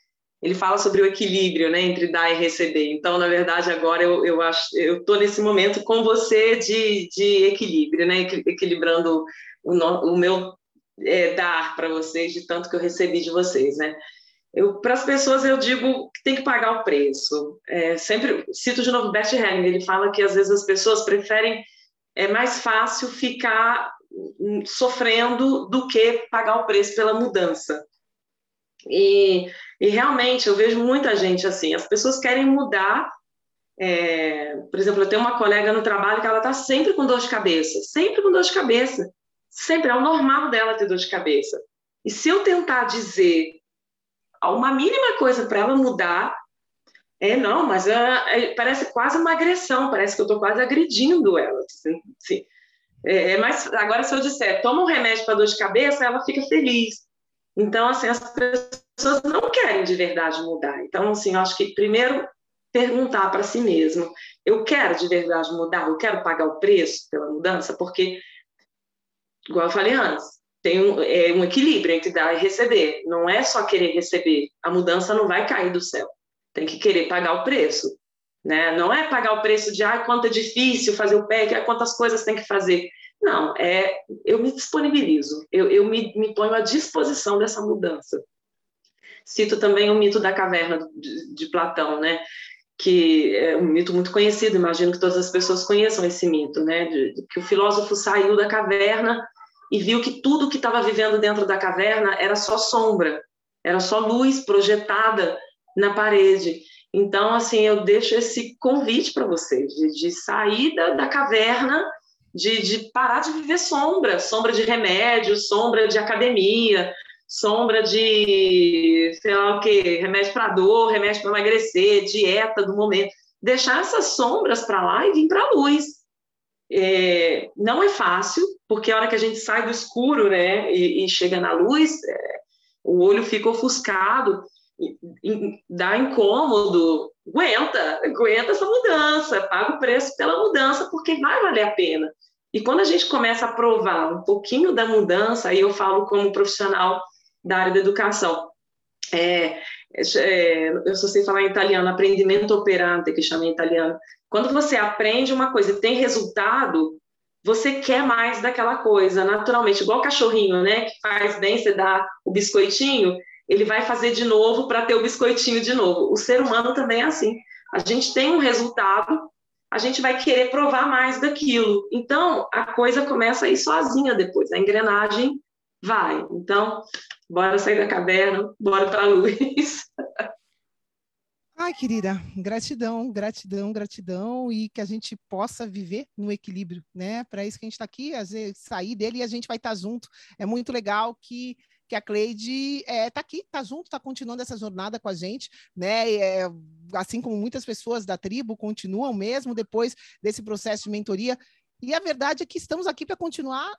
ele fala sobre o equilíbrio, né, entre dar e receber. Então, na verdade, agora eu, eu acho, eu estou nesse momento com você de, de equilíbrio, né, equilibrando o, no, o meu é, dar para vocês de tanto que eu recebi de vocês, né. Para as pessoas eu digo que tem que pagar o preço. É, sempre cito de novo Bert Helling, ele fala que às vezes as pessoas preferem é mais fácil ficar sofrendo do que pagar o preço pela mudança. E, e realmente eu vejo muita gente assim, as pessoas querem mudar. É, por exemplo, eu tenho uma colega no trabalho que ela está sempre com dor de cabeça, sempre com dor de cabeça, sempre é o normal dela ter dor de cabeça. E se eu tentar dizer uma mínima coisa para ela mudar, é não, mas é, é, parece quase uma agressão, parece que eu estou quase agredindo ela. Assim, assim. É, mais, agora, se eu disser, toma um remédio para dor de cabeça, ela fica feliz. Então, assim, as pessoas não querem de verdade mudar. Então, assim, eu acho que primeiro perguntar para si mesmo: eu quero de verdade mudar? Eu quero pagar o preço pela mudança? Porque, igual eu falei antes, tem um, é, um equilíbrio entre dar e receber. Não é só querer receber. A mudança não vai cair do céu. Tem que querer pagar o preço. Né? Não é pagar o preço de ah, quanto é difícil fazer o PEC, ah, quantas coisas tem que fazer. Não, é eu me disponibilizo, eu, eu me, me ponho à disposição dessa mudança. Cito também o mito da caverna de, de Platão, né? que é um mito muito conhecido, imagino que todas as pessoas conheçam esse mito, né? De, de que o filósofo saiu da caverna e viu que tudo que estava vivendo dentro da caverna era só sombra, era só luz projetada na parede. Então, assim, eu deixo esse convite para vocês de, de sair da, caverna, de, de, parar de viver sombra, sombra de remédio, sombra de academia, sombra de, sei lá o quê, remédio para dor, remédio para emagrecer, dieta do momento. Deixar essas sombras para lá e vir para a luz. É, não é fácil, porque a hora que a gente sai do escuro né, e, e chega na luz, é, o olho fica ofuscado, dá incômodo, aguenta, aguenta essa mudança, paga o preço pela mudança, porque vai valer a pena. E quando a gente começa a provar um pouquinho da mudança, aí eu falo como profissional da área da educação. É, é, eu só sei falar em italiano, aprendimento operante, que chama em italiano. Quando você aprende uma coisa e tem resultado, você quer mais daquela coisa, naturalmente, igual o cachorrinho, né, que faz bem, você dá o biscoitinho, ele vai fazer de novo para ter o biscoitinho de novo. O ser humano também é assim. A gente tem um resultado, a gente vai querer provar mais daquilo. Então, a coisa começa a ir sozinha depois, a engrenagem vai. Então, bora sair da caverna, bora para a luz. Ai, querida, gratidão, gratidão, gratidão e que a gente possa viver no equilíbrio, né? Para isso que a gente está aqui, às vezes, sair dele e a gente vai estar tá junto. É muito legal que que a Cleide está é, tá aqui, está junto, está continuando essa jornada com a gente, né? É, assim como muitas pessoas da tribo continuam mesmo depois desse processo de mentoria. E a verdade é que estamos aqui para continuar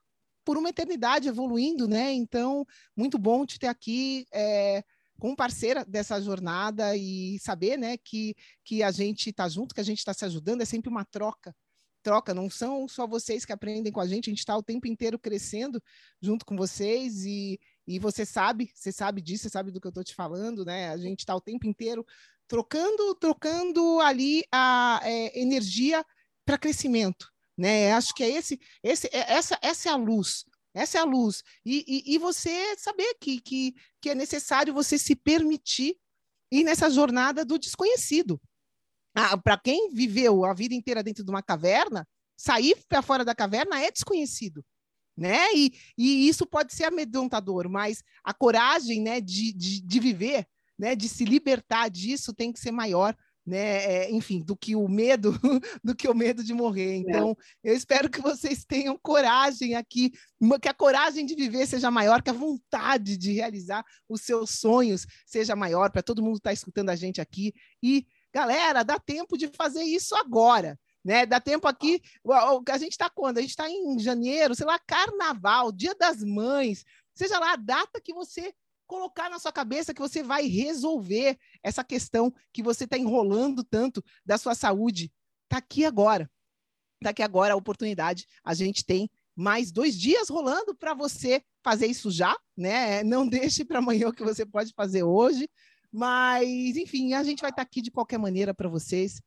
por uma eternidade evoluindo, né? Então, muito bom te ter aqui. É, como parceira dessa jornada e saber, né, que, que a gente está junto, que a gente está se ajudando, é sempre uma troca, troca, não são só vocês que aprendem com a gente, a gente está o tempo inteiro crescendo junto com vocês e, e você sabe, você sabe disso, você sabe do que eu estou te falando, né? A gente está o tempo inteiro trocando, trocando ali a é, energia para crescimento, né? Acho que é esse, esse, é, essa, essa é a luz, essa é a luz. E, e, e você saber que, que, que é necessário você se permitir ir nessa jornada do desconhecido. Ah, para quem viveu a vida inteira dentro de uma caverna, sair para fora da caverna é desconhecido né? E, e isso pode ser amedrontador, mas a coragem, né, de, de, de viver, né, de se libertar disso tem que ser maior, né? É, enfim, do que o medo, do que o medo de morrer. É. Então, é. eu espero que vocês tenham coragem aqui, que a coragem de viver seja maior, que a vontade de realizar os seus sonhos seja maior para todo mundo estar tá escutando a gente aqui. E, galera, dá tempo de fazer isso agora né? Dá tempo aqui, a gente está quando? A gente está em janeiro, sei lá, carnaval, dia das mães, seja lá a data que você colocar na sua cabeça que você vai resolver essa questão que você está enrolando tanto da sua saúde. Está aqui agora. Está aqui agora a oportunidade. A gente tem mais dois dias rolando para você fazer isso já, né? Não deixe para amanhã o que você pode fazer hoje. Mas, enfim, a gente vai estar tá aqui de qualquer maneira para vocês.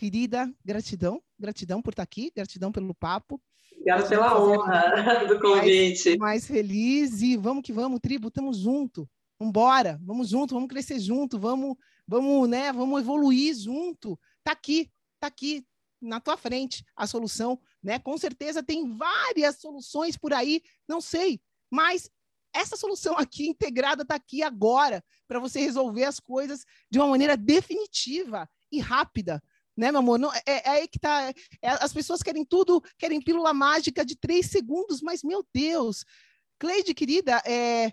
Querida, gratidão, gratidão por estar aqui, gratidão pelo papo. Obrigada pela honra do convite. Mais, mais, feliz e vamos que vamos, tribo, estamos junto. Vambora, vamos junto, vamos crescer junto, vamos, vamos, né, vamos evoluir junto. Tá aqui, tá aqui na tua frente a solução, né? Com certeza tem várias soluções por aí, não sei, mas essa solução aqui integrada está aqui agora para você resolver as coisas de uma maneira definitiva e rápida. Né, meu amor? Não, é, é aí que tá. É, as pessoas querem tudo, querem pílula mágica de três segundos, mas, meu Deus, Cleide, querida, é,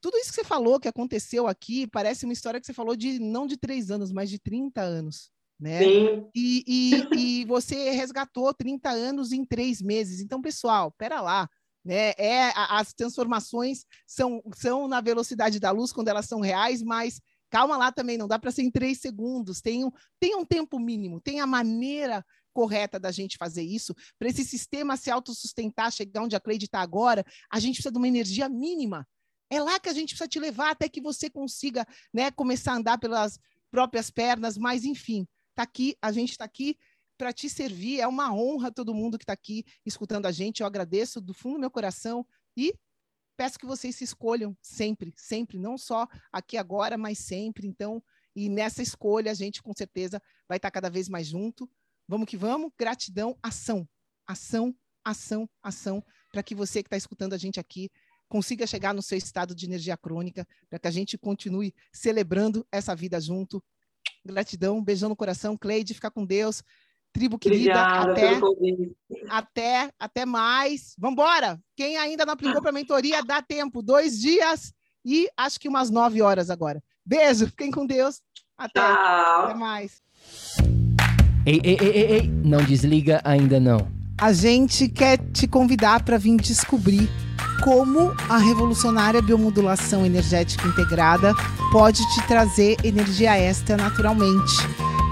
tudo isso que você falou, que aconteceu aqui, parece uma história que você falou de não de três anos, mas de 30 anos. Né? Sim. E, e, e você resgatou 30 anos em três meses. Então, pessoal, pera lá né? É, as transformações são, são na velocidade da luz quando elas são reais, mas calma lá também, não dá para ser em três segundos. Tem um, tem um tempo mínimo, tem a maneira correta da gente fazer isso. Para esse sistema se autossustentar, chegar onde a Cleide está agora, a gente precisa de uma energia mínima. É lá que a gente precisa te levar até que você consiga né, começar a andar pelas próprias pernas, mas enfim, tá aqui, a gente está aqui para te servir. É uma honra todo mundo que está aqui escutando a gente. Eu agradeço do fundo do meu coração e peço que vocês se escolham sempre, sempre, não só aqui agora, mas sempre. Então, e nessa escolha a gente com certeza vai estar cada vez mais junto. Vamos que vamos. Gratidão, ação, ação, ação, ação, para que você que está escutando a gente aqui consiga chegar no seu estado de energia crônica, para que a gente continue celebrando essa vida junto. Gratidão, beijão no coração, Cleide, fica com Deus. Tribo querida, Obrigada até, até, até mais. Vambora! Quem ainda não aplicou para a mentoria, dá tempo. Dois dias e acho que umas nove horas agora. Beijo, fiquem com Deus. Até, Tchau. até mais. Ei, ei, ei, ei, ei, não desliga ainda não. A gente quer te convidar para vir descobrir como a revolucionária biomodulação energética integrada pode te trazer energia extra naturalmente